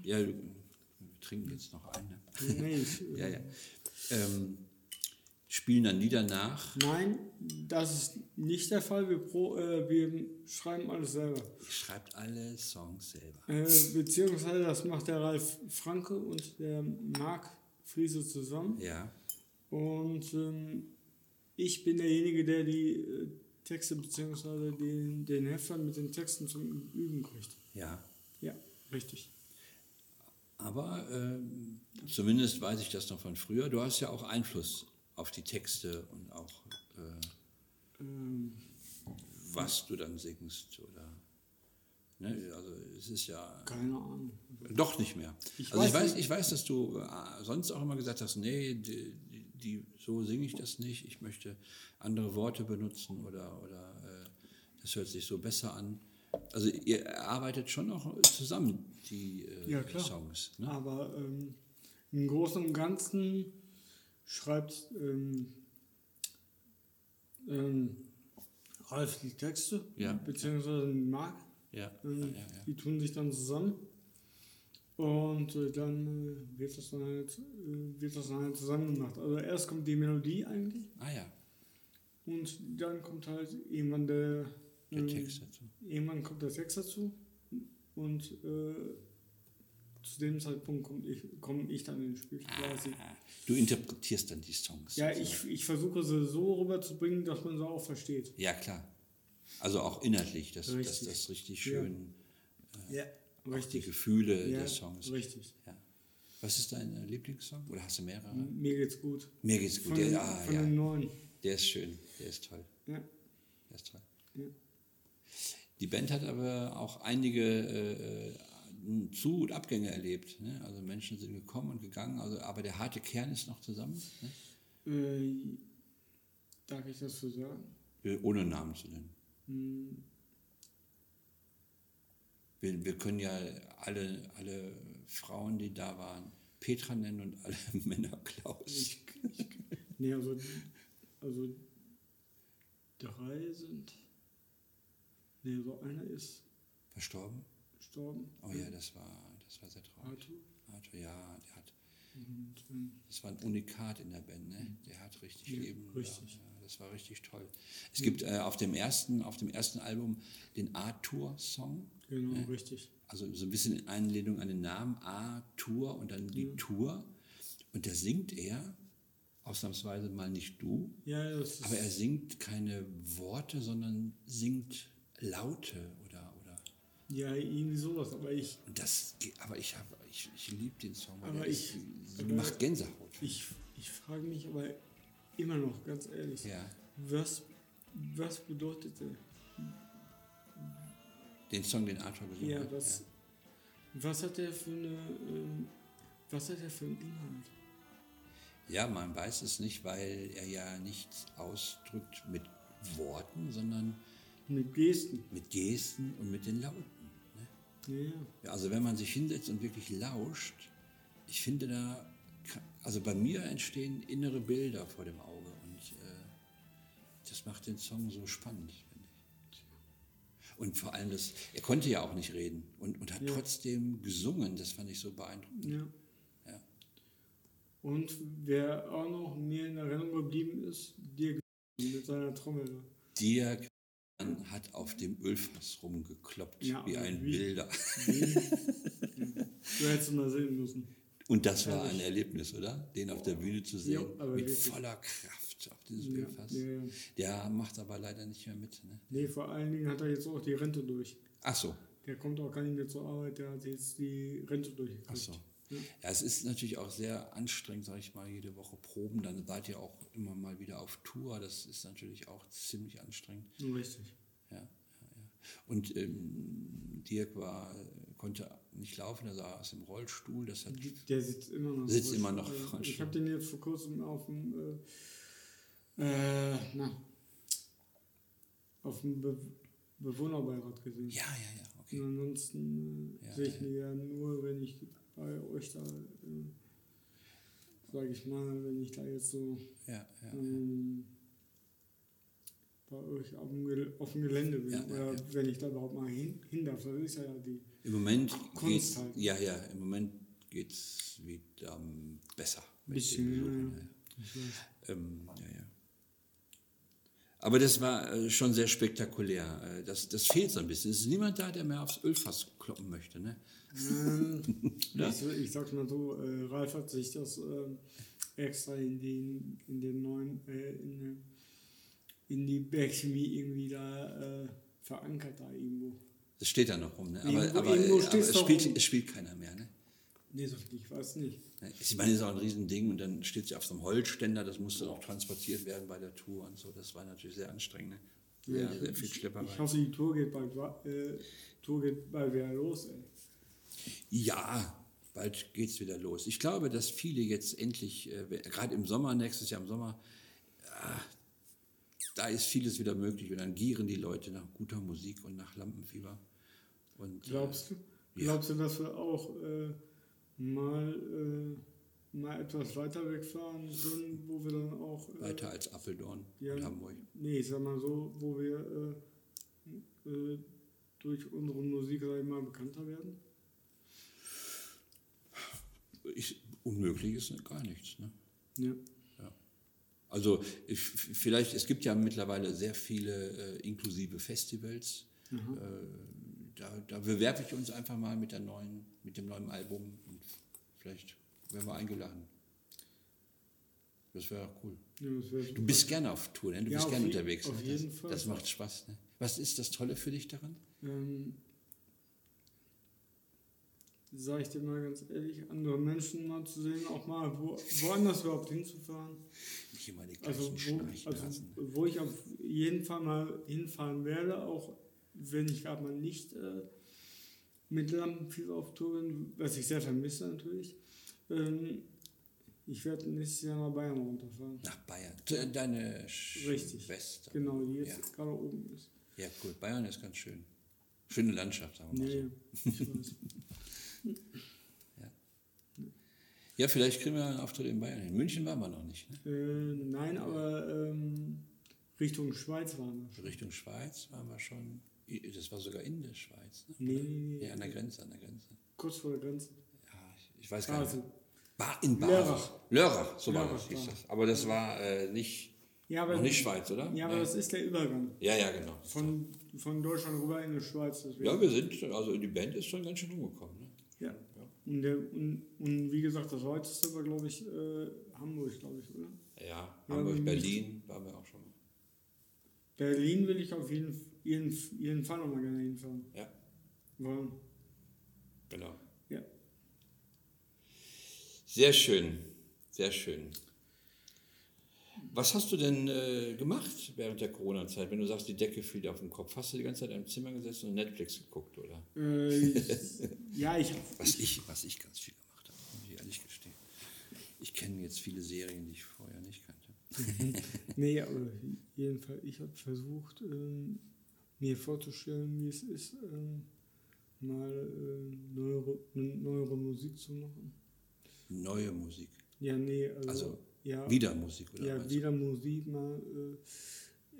Ja, wir trinken jetzt noch eine. Nee, ich, äh, [LAUGHS] Ja, ja. Ähm, spielen dann Lieder nach. Nein, das ist nicht der Fall. Wir, pro, äh, wir schreiben alles selber. Ihr schreibt alle Songs selber. Äh, beziehungsweise das macht der Ralf Franke und der Marc Friese zusammen. Ja, Und ähm, ich bin derjenige, der die äh, Texte bzw. Den, den Heftern mit den Texten zum Üben kriegt. Ja. Ja, richtig. Aber äh, zumindest weiß ich das noch von früher. Du hast ja auch Einfluss auf die Texte und auch äh, Ähm, was du dann singst oder. Ne? Also es ist ja keine Ahnung. doch nicht mehr. Ich also ich weiß weiß, nicht. ich weiß, dass du äh, sonst auch immer gesagt hast, nee, die, die, so singe ich das nicht. Ich möchte andere Worte benutzen oder oder äh, das hört sich so besser an. Also ihr arbeitet schon noch zusammen die äh, Ja, klar. Songs. Ne? Aber ähm, im Großen und Ganzen schreibt ähm, ähm, Ralf die Texte, Ja. beziehungsweise Marc. Ja, Ähm, ja. Die tun sich dann zusammen und äh, dann äh, wird, das dann halt, äh, wird das dann halt zusammen gemacht. Also erst kommt die Melodie eigentlich Ah ja, und dann kommt halt irgendwann der, der ähm, Text dazu. Irgendwann kommt der Text dazu und äh, zu dem Zeitpunkt komme ich, komm ich dann ins Spiel quasi. Ah, Du interpretierst dann die Songs. Ja, ich, ich versuche sie so rüberzubringen, dass man sie auch versteht. Ja, klar. Also auch inhaltlich, dass, Richtig. das richtig Ja. schön, Ja, auch die richtig. Gefühle Ja, des Songs. richtig. Ja. Was ist dein äh, Lieblingssong? Oder hast du mehrere? Mir geht's gut. Mir geht's gut. Von, Der, ah, von ja. den neuen. der ist schön, der ist toll. Ja. Der ist toll. Ja. Die Band hat aber auch einige äh, äh, Zu- und Abgänge erlebt. Ne? Also Menschen sind gekommen und gegangen, also, aber der harte Kern ist noch zusammen. Ne? Äh, darf ich das so sagen? Äh, Ohne Namen zu nennen. Hm, Wir, wir können ja alle, alle Frauen, die da waren, Petra nennen und alle [LAUGHS] Männer Klaus. ich, ich, nee, also, also drei sind. Nee, so einer ist Verstorben? gestorben. Oh ja, das war, das war sehr traurig. Arthur. Arthur, ja, der hat, ähm, das war ein Unikat in der Band, ne? Der hat richtig Ja, Leben. richtig. Ja, das war richtig toll. Es gibt äh, auf dem ersten, auf dem ersten Album den Arthur-Song. genau, richtig. Also so ein bisschen in Anlehnung an den Namen A-Tour und dann die Tour. Und da singt er, ausnahmsweise mal nicht du, Ja, aber er singt keine Worte, sondern singt Laute oder oder ja, irgendwie sowas. Aber ich, das aber ich habe ich, ich liebe den Song, weil Aber ich- ist, macht Gänsehaut. ich, ich frage mich aber immer noch, ganz ehrlich, Ja, was, was bedeutet der? den Song, den Arthur gesungen Ja, hat. was, was hat der für eine, ähm, was hat der für einen Inhalt? Ja, man weiß es nicht, weil er ja nichts ausdrückt mit Worten, sondern Mit Gesten. mit Gesten und mit den Lauten. Ne? Ja, Ja, also wenn man sich hinsetzt und wirklich lauscht, ich finde da, also bei mir entstehen innere Bilder vor dem Auge und äh, das macht den Song so spannend, finde ich. Und vor allem, das, er konnte ja auch nicht reden und, und hat Ja. trotzdem gesungen, das fand ich so beeindruckend. ja. Ja. Und wer auch noch mir in Erinnerung geblieben ist, Dirk mit seiner Trommel. Dirk hat auf dem Ölfass rumgekloppt, Ja, wie ein wie- Wilder. [LAUGHS] Du hättest ihn mal sehen müssen. Und das war ein Erlebnis, oder? Den auf der Bühne zu sehen, aber mit wirklich. voller Kraft auf dieses Ja, Ölfass. ja, ja. Der macht aber leider nicht mehr mit. Ne? Nee, vor allen Dingen hat er jetzt auch die Rente durch. Ach so, Der kommt auch gar nicht mehr zur Arbeit, der hat jetzt die Rente durchgekriegt. ach so. Ja. Es ist natürlich auch sehr anstrengend, sage ich mal, jede Woche proben. Dann seid ihr auch immer mal wieder auf Tour. Das ist natürlich auch ziemlich anstrengend. Richtig. Ja, ja, ja. Und ähm, Dirk war, konnte nicht laufen, er saß im Rollstuhl. Das hat, Der sitzt immer noch. Sitzt immer noch im Ich habe den jetzt vor kurzem auf dem, äh, äh, na, auf dem Be Bewohnerbeirat gesehen. ja, ja, ja, Und okay. ansonsten äh, Ja, sehe ich ihn ja nur, wenn ich bei euch da, äh, sage ich mal, wenn ich da jetzt so Ja, ja. ähm, bei euch auf dem, auf dem Gelände bin oder wenn ich da überhaupt mal hin, hin darf. Das ist ja die. Im Moment Kunst geht's, halt. ja, ja, im Moment geht es wieder ähm, besser. mit Bisschen, den Besuchern, ja. weiß. Ähm, ja, ja. Aber das war äh, schon sehr spektakulär. Äh, das, das fehlt so ein bisschen. Es ist niemand da, der mehr aufs Ölfass kloppen möchte. Ne? Ähm, [LAUGHS] Ja. ich, ich sag's mal so, äh, Ralf hat sich das ähm, extra in den, in den neuen, äh, in den, in die Bergchemie irgendwie da äh, verankert da irgendwo. Das steht da noch rum, ne? Aber, Irgendwo- aber, irgendwo aber es, spielt, rum. es spielt keiner mehr, ne? Nee, so viel ich weiß nicht. Ich meine, das ist auch ein Riesending und dann steht sie auf so einem Holzständer, das musste auch transportiert werden bei der Tour und so. Das war natürlich sehr anstrengend. Ne? Sehr, Ja, sehr viel Schlepperei. ich hoffe, die Tour geht bald, äh, Tour geht bald wieder los. Ey. Ja, bald geht es wieder los. Ich glaube, dass viele jetzt endlich, äh, gerade im Sommer, nächstes Jahr im Sommer, ah, da ist vieles wieder möglich und dann gieren die Leute nach guter Musik und nach Lampenfieber. Und, Glaubst du? Ja. Glaubst du, dass wir auch äh, mal, äh, mal etwas weiter wegfahren können, wo wir dann auch. äh, weiter als Appeldorn ja. in Hamburg. Nee, ich sag mal so, wo wir äh, äh, durch unsere Musik, mal, bekannter werden. Ich, unmöglich ist gar nichts. Ne? Ja. Also ich, vielleicht, es gibt ja mittlerweile sehr viele äh, inklusive Festivals. Äh, da, da bewerbe ich uns einfach mal mit, der neuen, mit dem neuen Album vielleicht werden wir eingeladen. Das wäre cool. ja das wär Du bist gerne auf Tour, ne? du Ja, bist gerne unterwegs. auf ne? das, jeden Fall. das macht Spaß. Ne? Was ist das Tolle für dich daran? Ähm, sag ich dir mal ganz ehrlich, andere Menschen mal zu sehen, auch mal wo, woanders überhaupt hinzufahren. Nicht immer die Also wo, also Schnarchnasen. wo ich auf jeden Fall mal hinfahren werde, auch wenn ich gerade mal nicht äh, mit Lampenfieber auf Tour bin, was ich sehr vermisse natürlich. Ähm, ich werde nächstes Jahr nach Bayern runterfahren. Nach Bayern. De- Deine Richtig. Schwester. Genau, die jetzt Ja. gerade oben ist. ja, cool. Bayern ist ganz schön. Schöne Landschaft, sagen wir mal so. Nee, ich weiß. [LAUGHS] Ja, vielleicht kriegen wir einen Auftritt in Bayern. In München waren wir noch nicht. Ne? äh, nein, aber ähm, Richtung Schweiz waren wir schon. Richtung Schweiz waren wir schon. Das war sogar in der Schweiz. Ne? Nee, nee, nee. Ja, an der Grenze, an der Grenze. Kurz vor der Grenze. Ja, ich, ich weiß gar nicht. Basel. Ba in. Lörrach. Lörrach, so war Lörrach das, hieß war. das. Aber das war äh, nicht, Ja, aber, nicht Schweiz, oder? ja, aber Nee. das ist der Übergang. ja, ja, genau. Von, von Deutschland rüber in die Schweiz. Deswegen. Ja, wir sind, also die Band ist schon ganz schön rumgekommen. Ne? Ja. Und, der, und, und wie gesagt, das weiteste war, glaube ich, äh, Hamburg, glaube ich, oder? Ja, Hamburg, Berlin waren wir auch schon mal. Berlin will ich auf jeden, jeden, jeden Fall nochmal gerne hinfahren. Ja, Wollen. genau. Ja. Sehr schön, sehr schön. Was hast du denn äh, gemacht während der Corona-Zeit, wenn du sagst, die Decke fiel dir auf den Kopf? Hast du die ganze Zeit im Zimmer gesessen und Netflix geguckt, oder? Äh, ja, ich, [LAUGHS] Was ich, was ich ganz viel gemacht habe, muss ich ehrlich gestehen. Ich kenne jetzt viele Serien, die ich vorher nicht kannte. [LAUGHS] Nee, aber jedenfalls, ich habe versucht, ähm, mir vorzustellen, wie es ist, ähm, mal äh, neuere, neuere Musik zu machen. Neue Musik. Ja, nee, also, Also ja, Wieder Musik, oder? ja, du? wieder Musik, mal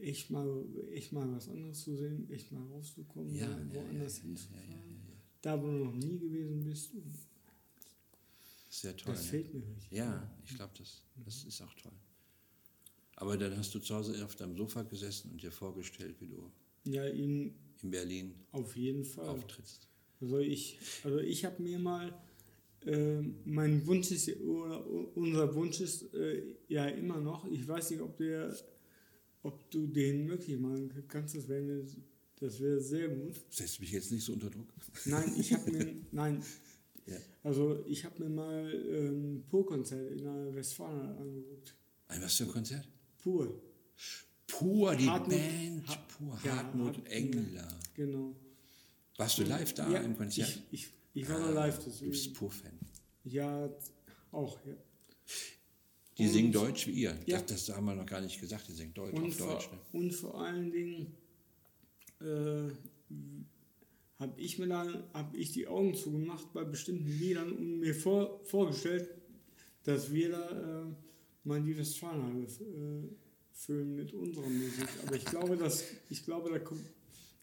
äh, echt mal echt mal was anderes zu sehen, echt mal rauszukommen, Ja, mal ja, woanders ja, hinzufahren. Da, wo du noch nie gewesen bist. Sehr toll. das fehlt mir richtig. Ja, ich glaube, das, das ist auch toll. Aber dann hast du zu Hause auf deinem Sofa gesessen und dir vorgestellt, wie du Ja, in, in Berlin auf jeden Fall. auftrittst. Also ich, also ich habe mir mal, äh, mein Wunsch ist, oder unser Wunsch ist äh, ja immer noch, ich weiß nicht, ob, der, ob du den möglich machen kannst, das wäre das wäre sehr gut. Setzt mich jetzt nicht so unter Druck. Nein, ich habe mir, [LAUGHS] nein, Ja. also ich habe mir mal ein Pur-Konzert in der Westfalen angeguckt. Ein was für ein Konzert? Pur, Pur, die Hartmut- Band, Ha- Pur, ja, Hartmut Hart- Engler. genau. Warst du live da ja, im Konzert? Ich, ich, ich war da live, Du bist. Pur-Fan. Ja, auch, ja. Die Und- singen Deutsch wie ihr. Ja. Das, das haben wir noch gar nicht gesagt, die singen Deutsch Und, auf Deutsch. vor, Ne? und vor allen Dingen äh, habe ich mir dann hab ich die Augen zugemacht bei bestimmten Liedern und mir vor, vorgestellt, dass wir da äh, mal die Westfalenhalle äh, füllen mit unserer Musik. Aber ich glaube, dass ich glaube, da kommt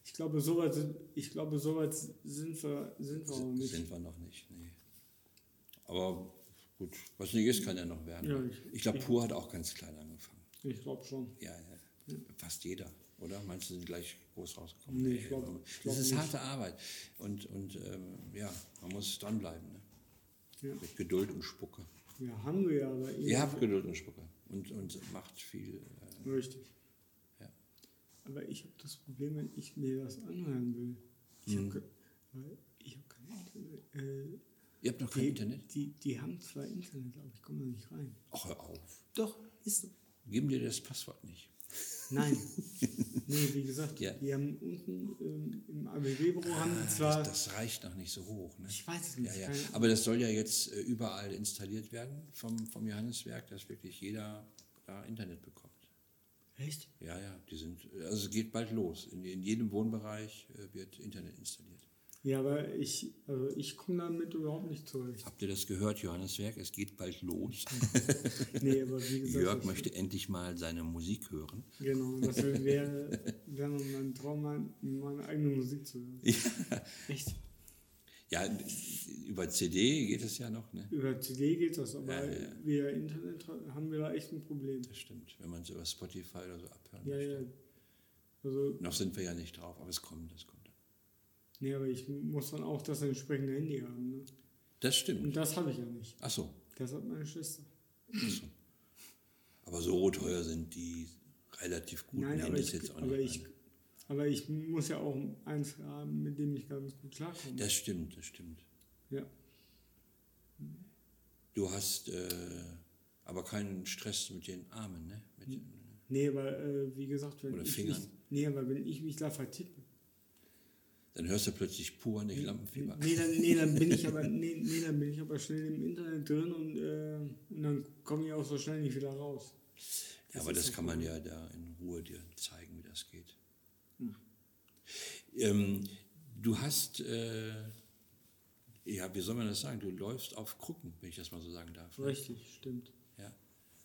ich glaube, soweit sind, ich glaube, soweit sind wir, sind wir noch nicht. Sind wir noch nicht, nee. Aber gut, was nicht ist, kann ja noch werden. Ja, ich- ich glaube, Pur hat auch ganz klein angefangen. Ich glaube schon. Ja, ja. Fast jeder, oder? Meinst du, sind gleich groß rausgekommen? Nee, ich glaub- ich glaub Das ist nicht. harte Arbeit. Und, und ähm, ja, man muss dranbleiben. Ne? Ja. Mit Geduld und Spucke. ja, haben wir ja, aber Ihr habt Geduld und Spucke. Und, und macht viel. Richtig. ja. aber ich habe das Problem, wenn ich mir das anhören will. Ich Mhm. habe hab kein Internet. Äh, Ihr habt noch kein die, Internet? Die, die haben zwar Internet, aber ich komme da nicht rein. Ach, hör auf. Doch, ist so. Geben dir das Passwort nicht. Nein. [LAUGHS] nee, wie gesagt, Ja. die haben unten ähm, im ABW-Büro haben die zwar. Ah, Das, das reicht noch nicht so hoch. Ne? ich weiß es nicht. Ja, ja. Aber das soll ja jetzt äh, überall installiert werden vom, vom Johanneswerk, dass wirklich jeder da Internet bekommt. Echt? Ja, ja, die sind, also es geht bald los. In, in jedem Wohnbereich äh, wird Internet installiert. Ja, aber ich, also ich komme damit überhaupt nicht zurecht. Habt ihr das gehört, Johanneswerk? Es geht bald los. [LAUGHS] Nee, aber wie gesagt. Jörg möchte endlich mal seine Musik hören. Genau, das wäre, [LAUGHS] wäre mein Traum, mein- meine eigene Musik zu hören. Echt? Ja, über CD geht es ja noch, ne? Über CD geht das, aber Ja, ja, via Internet haben wir da echt ein Problem. Das stimmt, wenn man es über Spotify oder so abhören Ja, ja. Also, Noch sind wir ja nicht drauf, aber es kommt, es kommt. nee, aber ich muss dann auch das entsprechende Handy haben. Ne? Das Und stimmt. das habe ich ja nicht. Ach so, Das hat meine Schwester. ach so. Aber so teuer sind die relativ guten Nein, aber Handys ich, jetzt auch aber, nicht. ich, ne? Aber ich muss ja auch eins haben, mit dem ich ganz gut klarkomme. Das stimmt, das stimmt. Ja. Du hast äh, aber keinen Stress mit den Armen, ne? Mit, den- Nee, aber äh, wie gesagt, wenn Oder ich Fingern. mich, nee, aber wenn ich mich da vertippe, Dann hörst du plötzlich pur nicht Lampenfieber. Nee, dann, nee, dann bin ich [LAUGHS] aber, nee, nee, dann bin ich aber schnell im Internet drin und, äh, und dann komme ich auch so schnell nicht wieder raus. Ja, aber das kann man ja da in Ruhe dir zeigen, wie das geht. Ähm, du hast, äh, ja, wie soll man das sagen? Du läufst auf Krücken, wenn ich das mal so sagen darf. ne? Richtig, stimmt. Ja.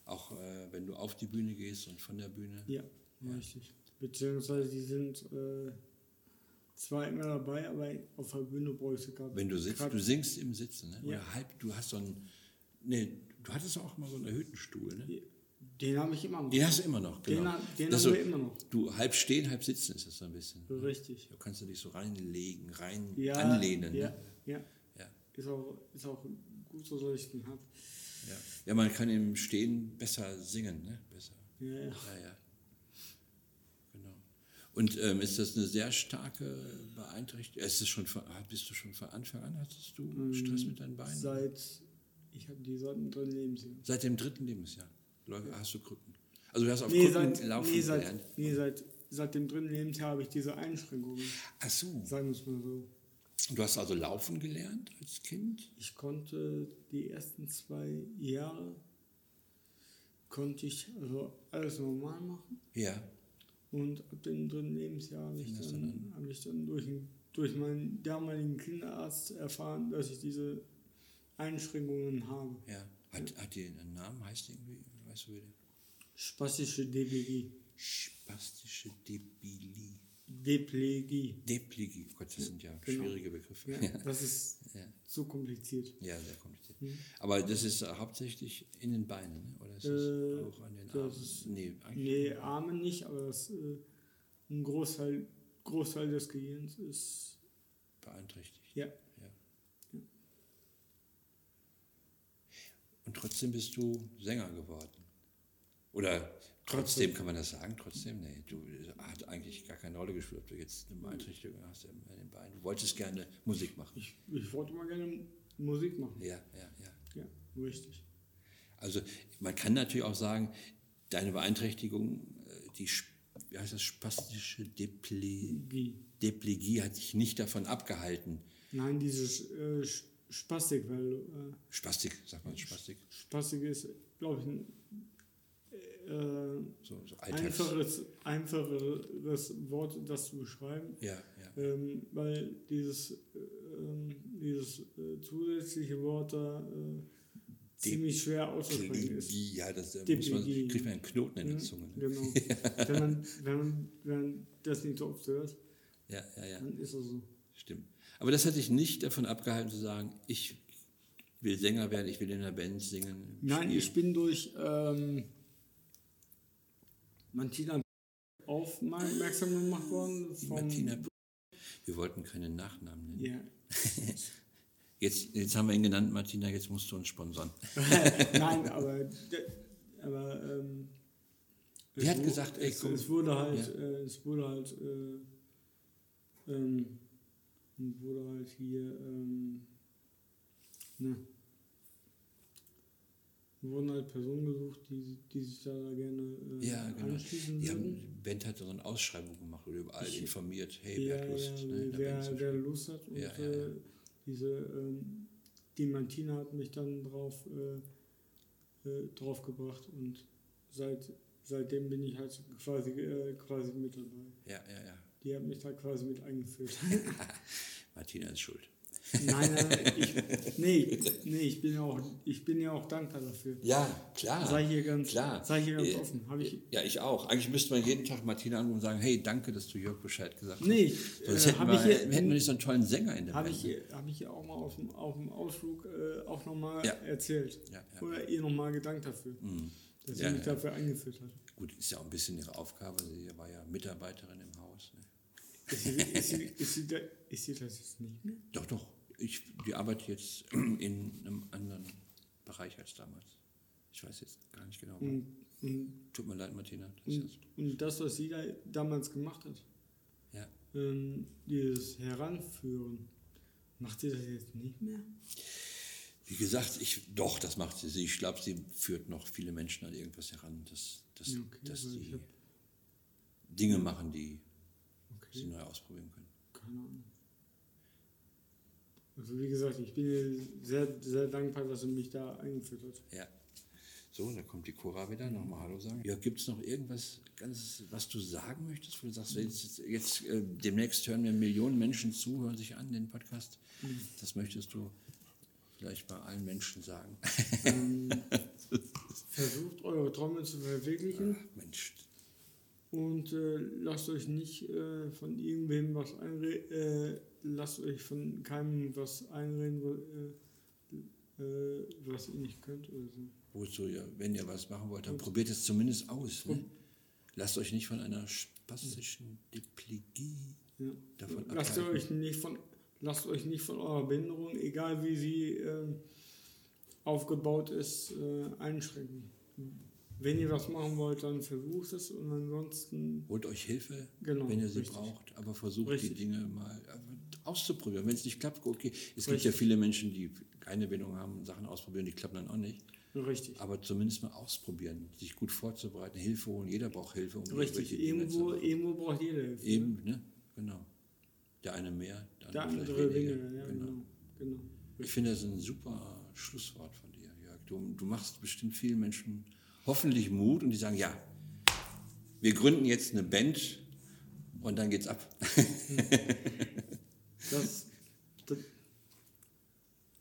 Auch äh, wenn du auf die Bühne gehst und von der Bühne. Ja, richtig. Beziehungsweise die sind äh, zwar immer dabei, aber auf der Bühne bräuchte gerade. Wenn du sitzt, du singst im Sitzen, ne? Oder Ja. halb, du hast so einen, nee, du hattest auch mal so einen erhöhten Stuhl, ne? Den habe ich immer noch. Den hast du immer noch, Den genau. ha- den Das haben wir immer noch. Du halb stehen, halb sitzen ist das so ein bisschen. ne? Richtig. Da kannst du dich so reinlegen, rein Ja, anlehnen. Ja, Ne? ja. Ja. Ist, auch, ist auch gut so, dass ich den habe. Ja. ja, man kann im Stehen besser singen, ne? Besser. Ja, ja. Ja, ja. Genau. Und ähm, ist das eine sehr starke Beeinträchtigung? Ist das schon ah, bist du schon von Anfang an, hattest du Stress mit deinen Beinen? Seit, ich habe die seit dem dritten Lebensjahr. Seit dem dritten Lebensjahr hast du Krücken. Also du hast auf Nee, Krücken seit, laufen nee, seit, gelernt. nee, seit, seit dem dritten Lebensjahr habe ich diese Einschränkungen. Ach so. Sagen wir es mal so. Du hast also laufen gelernt als Kind? Ich konnte die ersten zwei Jahre konnte ich also alles normal machen. Ja. Und ab dem dritten Lebensjahr habe ich, dann, habe ich dann durch, durch meinen damaligen Kinderarzt erfahren, dass ich diese Einschränkungen habe. Ja. Hat, hat die einen Namen? Heißt die irgendwie? Wie? die- Spastische DBG. Spastische Debilie. Deplegie. Deplegie. Gott, das sind ja Genau. schwierige Begriffe. Ja, das ist [LAUGHS] Ja. zu kompliziert. Ja, sehr kompliziert. Mhm. Aber das ist äh, hauptsächlich in den Beinen, ne? oder ist es Äh, auch an den Armen? ist- nee. Nee, Arme nicht, aber das, äh, ein Großteil, Großteil des Gehirns ist, beeinträchtigt. ja, Ja. Und trotzdem bist du Sänger geworden. Oder trotzdem kann man das sagen, trotzdem? Nee, du hat eigentlich gar keine Rolle gespielt, ob du jetzt eine Beeinträchtigung hast in den Beinen. Du wolltest gerne Musik machen. ich, ich wollte mal gerne Musik machen. Ja, ja, ja. Ja, richtig. Also man kann natürlich auch sagen, deine Beeinträchtigung, äh, die wie heißt das, spastische Deple Wie? Deplegie hat dich nicht davon abgehalten. Nein, dieses äh, Spastik, weil äh, Spastik, sagt man Spastik, Spastik ist, glaube ich, ein äh, so, so Alltags. einfaches, einfacheres Wort, das zu beschreiben. Ja, ja. Ähm, weil dieses, äh, ähm, dieses äh, zusätzliche Wort da äh, ziemlich schwer auszusprechen ist. Ja, das äh, muss man, kriegt man einen Knoten in der Mhm, Zunge. Ne? Genau. [LAUGHS] wenn, man, wenn, man, wenn man das nicht so oft hört, Ja, ja, ja, dann ist es so. stimmt. Aber das hat dich nicht davon abgehalten zu sagen, ich will Sänger werden, ich will in einer Band singen. Nein, spielen. ich bin durch ähm, Martina aufmerksam gemacht worden. Martina Wir wollten keinen Nachnamen nennen. Ja. [LAUGHS] Jetzt, jetzt haben wir ihn genannt, Martina, jetzt musst du uns sponsern. [LAUGHS] Nein, aber, aber ähm, Wer hat gesagt, ey, es, komm. es wurde halt, Ja. äh, es wurde halt, äh, ähm, wurde halt hier, ähm, ne, wurden halt Personen gesucht, die, die sich da gerne äh, Ja, genau. anschließen Die würden. haben, Bent hatte so eine Ausschreibung gemacht oder überall Ich- informiert, hey, Ja, wer hat Lust? ja, ne, wer, wer. Lust hat. Und Ja, ja, ja. Äh, diese, ähm, die Martina hat mich dann drauf, äh, äh, drauf gebracht und seit, seitdem bin ich halt quasi, äh, quasi mit dabei. Ja, ja, ja. Die hat mich da quasi mit [LAUGHS] eingeführt. Martina ist schuld. Nein, nein, ich, nee, nee, ich bin ja auch, ich bin ja auch dankbar dafür. Ja, klar. Sei hier ganz, klar. sei hier ganz Äh, offen. Ich, Ja, ich auch. Eigentlich müsste man jeden Tag Martina anrufen und sagen, hey, danke, dass du Jörg Bescheid gesagt hast. nee, Sonst äh, hätten, wir, ich hier, hätten wir nicht so einen tollen Sänger in der Habe ich, hab ich ja auch mal auf dem, auf dem Ausflug äh, auch nochmal Ja. erzählt. Ja, ja. Oder ihr nochmal gedankt dafür, Mhm. dass Ja, ihr mich dafür eingeführt hat. Gut, ist ja auch ein bisschen ihre Aufgabe. Sie war ja Mitarbeiterin im Haus. Ne? Ist sie, ist, sie, ist, sie, da- ist sie das jetzt nicht mehr? Doch, doch. Ich, die arbeitet jetzt [CLEARS THROAT] in einem anderen Bereich als damals. Ich weiß jetzt gar nicht genau. Und, Tut mir leid, Martina. Das und, und das, was sie da damals gemacht hat, ja. ähm, dieses Heranführen, macht sie das jetzt nicht mehr? Wie gesagt, ich, doch, das macht sie. Ich glaube, sie führt noch viele Menschen an irgendwas heran, dass, dass, Ja, okay, dass die hab- Dinge machen, die sie Okay, neu ausprobieren können. keine Ahnung. Also wie gesagt, ich bin sehr, sehr dankbar, dass sie mich da eingeführt hat. Ja. So, da kommt die Cora wieder. Nochmal Hallo sagen. Ja, gibt es noch irgendwas, ganz, was du sagen möchtest, wo du sagst, jetzt, jetzt äh, demnächst hören wir Millionen Menschen zu, hören sich an den Podcast. Das möchtest du vielleicht bei allen Menschen sagen. Ähm, [LAUGHS] versucht eure Träume zu verwirklichen. Mensch, Und äh, lasst euch nicht äh, von irgendwem was einreden, äh, lasst euch von keinem was einreden, äh, äh, was ihr nicht könnt oder so. wozu ihr, wenn ihr was machen wollt, dann probiert es zumindest aus. Ne? Lasst euch nicht von einer spastischen Diplegie Ja. davon Lasst abhalten. euch nicht von lasst euch nicht von eurer Behinderung, egal wie sie ähm, aufgebaut ist, äh, einschränken. Wenn ihr was machen wollt, dann versucht es und ansonsten Holt euch Hilfe, Genau, wenn ihr sie richtig. braucht, aber versucht Richtig. die Dinge mal äh, auszuprobieren. Wenn es nicht klappt, okay. Es gibt Richtig. ja viele Menschen, die keine Bindung haben, Sachen ausprobieren, die klappen dann auch nicht. richtig. Aber zumindest mal ausprobieren, sich gut vorzubereiten, Hilfe holen. Jeder braucht Hilfe, um Richtig, irgendwo, irgendwo braucht jeder Hilfe. ne? Eben, ne? Genau. Der eine mehr, der Der andere, andere vielleicht weniger, ja, genau. genau. Ich finde das ein super Schlusswort von dir, Jörg. Du, du machst bestimmt vielen Menschen hoffentlich Mut und die sagen, ja, wir gründen jetzt eine Band und dann geht's ab. [LAUGHS] Das, das,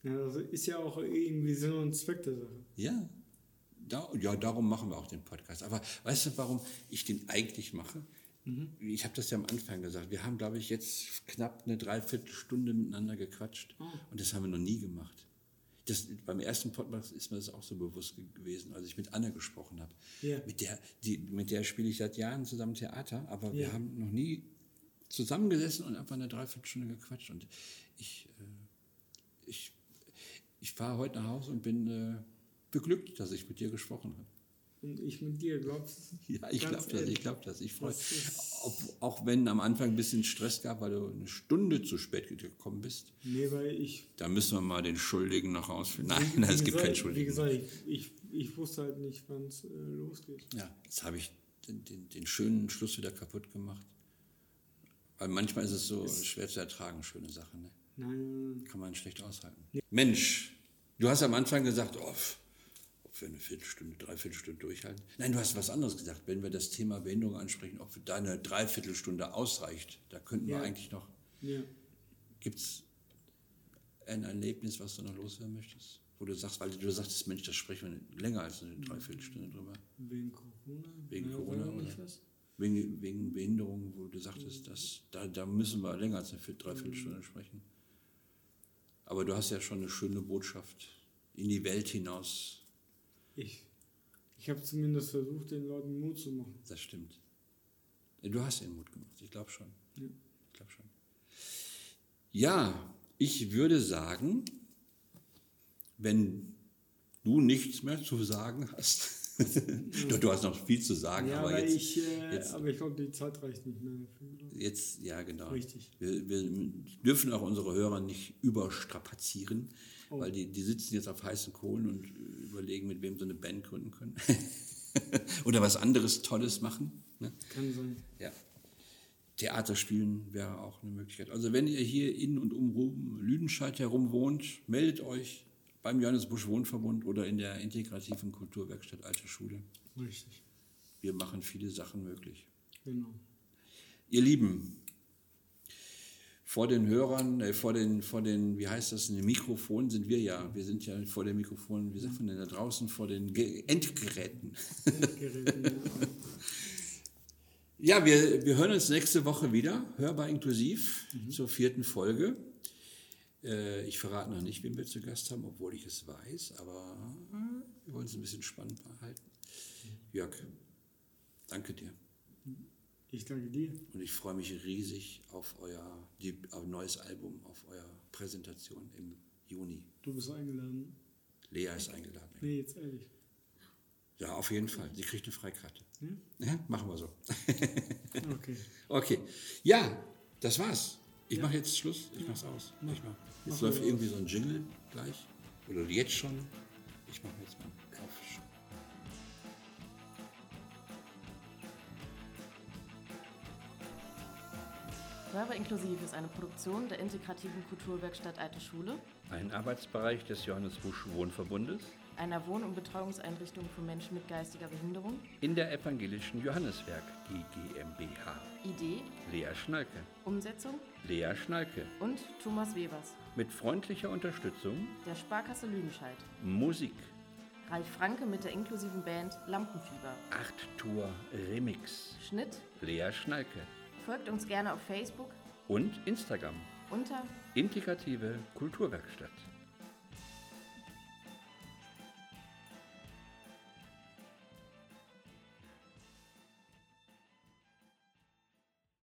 ja, das ist ja auch irgendwie Sinn und Zweck der Sache. ja, da, ja, darum machen wir auch den Podcast. Aber weißt du, warum ich den eigentlich mache? Ich habe das ja am Anfang gesagt. Wir haben, glaube ich, jetzt knapp eine Dreiviertelstunde miteinander gequatscht und das haben wir noch nie gemacht. Das, beim ersten Podcast ist mir das auch so bewusst ge- gewesen, als ich mit Anna gesprochen habe. Ja. Mit der, die, mit der spiele ich seit Jahren zusammen Theater, aber wir Ja. haben noch nie zusammengesessen und einfach eine Dreiviertelstunde gequatscht. Und ich, äh, ich, ich fahre heute nach Hause und bin äh, beglückt, dass ich mit dir gesprochen habe. Und ich mit dir, glaubst [LAUGHS] Ja, ich glaube das, ich glaube das. Ich freue ist- Ob, Auch wenn am Anfang ein bisschen Stress gab, weil du eine Stunde zu spät gekommen bist. Nee, weil ich. Da müssen wir mal den Schuldigen noch rausfinden. Nein, wie nein [LAUGHS] es gibt gesagt- keinen Wie Schuldigen. gesagt, ich, ich, ich wusste halt nicht, wann es äh, losgeht. Ja, jetzt habe ich den, den, den schönen Schluss wieder kaputt gemacht. Weil manchmal ist es so schwer zu ertragen, schöne Sachen. Ne? Nein, Kann man schlecht aushalten. Mensch, du hast am Anfang gesagt, oh, wir eine Viertelstunde, Dreiviertelstunde durchhalten. Nein, du hast was anderes gesagt. Wenn wir das Thema Behinderung ansprechen, ob da eine Dreiviertelstunde ausreicht, da könnten wir Ja. eigentlich noch. ja. Gibt es ein Erlebnis, was du noch loswerden möchtest? Wo du sagst, weil du sagtest, Mensch, das sprechen wir länger als eine Dreiviertelstunde drüber. Wegen Corona? Wegen Ja, Corona, oder? was? Wegen, wegen Behinderung, wo du sagtest, dass, da, da müssen wir länger als eine Viert- Dreiviertelstunde sprechen. Aber du hast ja schon eine schöne Botschaft in die Welt hinaus. Ich, ich habe zumindest versucht, den Leuten Mut zu machen. Das stimmt. Du hast ihnen Mut gemacht, ich glaube schon. Ja. Ich glaube schon. Ja, ich würde sagen, wenn du nichts mehr zu sagen hast, [LAUGHS] [LAUGHS] du, du hast noch viel zu sagen, Ja, aber jetzt, ich, äh, jetzt- aber ich glaube, die Zeit reicht nicht mehr dafür. jetzt, ja genau. Richtig. Wir, wir dürfen auch unsere Hörer nicht überstrapazieren, Oh. weil die, die sitzen jetzt auf heißen Kohlen und äh, überlegen, mit wem sie eine Band gründen können. [LAUGHS] Oder was anderes Tolles machen. Ne? Kann sein. Ja. Theater spielen wäre auch eine Möglichkeit. Also wenn ihr hier in und um Lüdenscheid herum wohnt, meldet euch beim Johannes Busch Wohnverbund oder in der integrativen Kulturwerkstatt Alte Schule. Richtig. Wir machen viele Sachen möglich. Genau. Ihr Lieben, vor den Hörern, äh, vor den, vor den, wie heißt das, den Mikrofonen sind wir ja. Wir sind ja vor den Mikrofonen, wie sagt man denn da draußen, vor den Ge Endgeräten. Endgeräten, ja. Ja, wir, wir hören uns nächste Woche wieder, hörbar inklusiv, zur vierten Folge. Äh, ich verrate noch nicht, wen wir zu Gast haben, obwohl ich es weiß, aber wir wollen es ein bisschen spannend behalten. Jörg, danke dir. Ich danke dir. Und ich freue mich riesig auf euer die, auf neues Album, auf eure Präsentation im Juni. Du bist eingeladen. Lea ist eingeladen. Nee, jetzt ehrlich. Ja, auf jeden Fall. Sie kriegt eine Freikarte. Ja? Ja, machen wir so. [LAUGHS] Okay. Okay. Ja, das war's. Ich mache jetzt Schluss. Ich mach's aus. Ich mach. Jetzt Mach läuft irgendwie so ein Jingle gleich. Oder jetzt schon. Ich mache jetzt mal auf. Hörbar inklusiv ist eine Produktion der integrativen Kulturwerkstatt Alte Schule, Ein Arbeitsbereich des Johannes Busch Wohnverbundes einer Wohn- und Betreuungseinrichtung für Menschen mit geistiger Behinderung. in der evangelischen Johanneswerk, die GmbH. Idee, Lea Schnalke. Umsetzung Lea Schnalke. und Thomas Webers. Mit freundlicher Unterstützung Der Sparkasse Lüdenscheid. Musik. Ralf Franke mit der inklusiven Band Lampenfieber. 8 Tour Remix. Schnitt. Lea Schnalke. Folgt uns gerne auf Facebook Und Instagram. unter Integrative Kulturwerkstatt.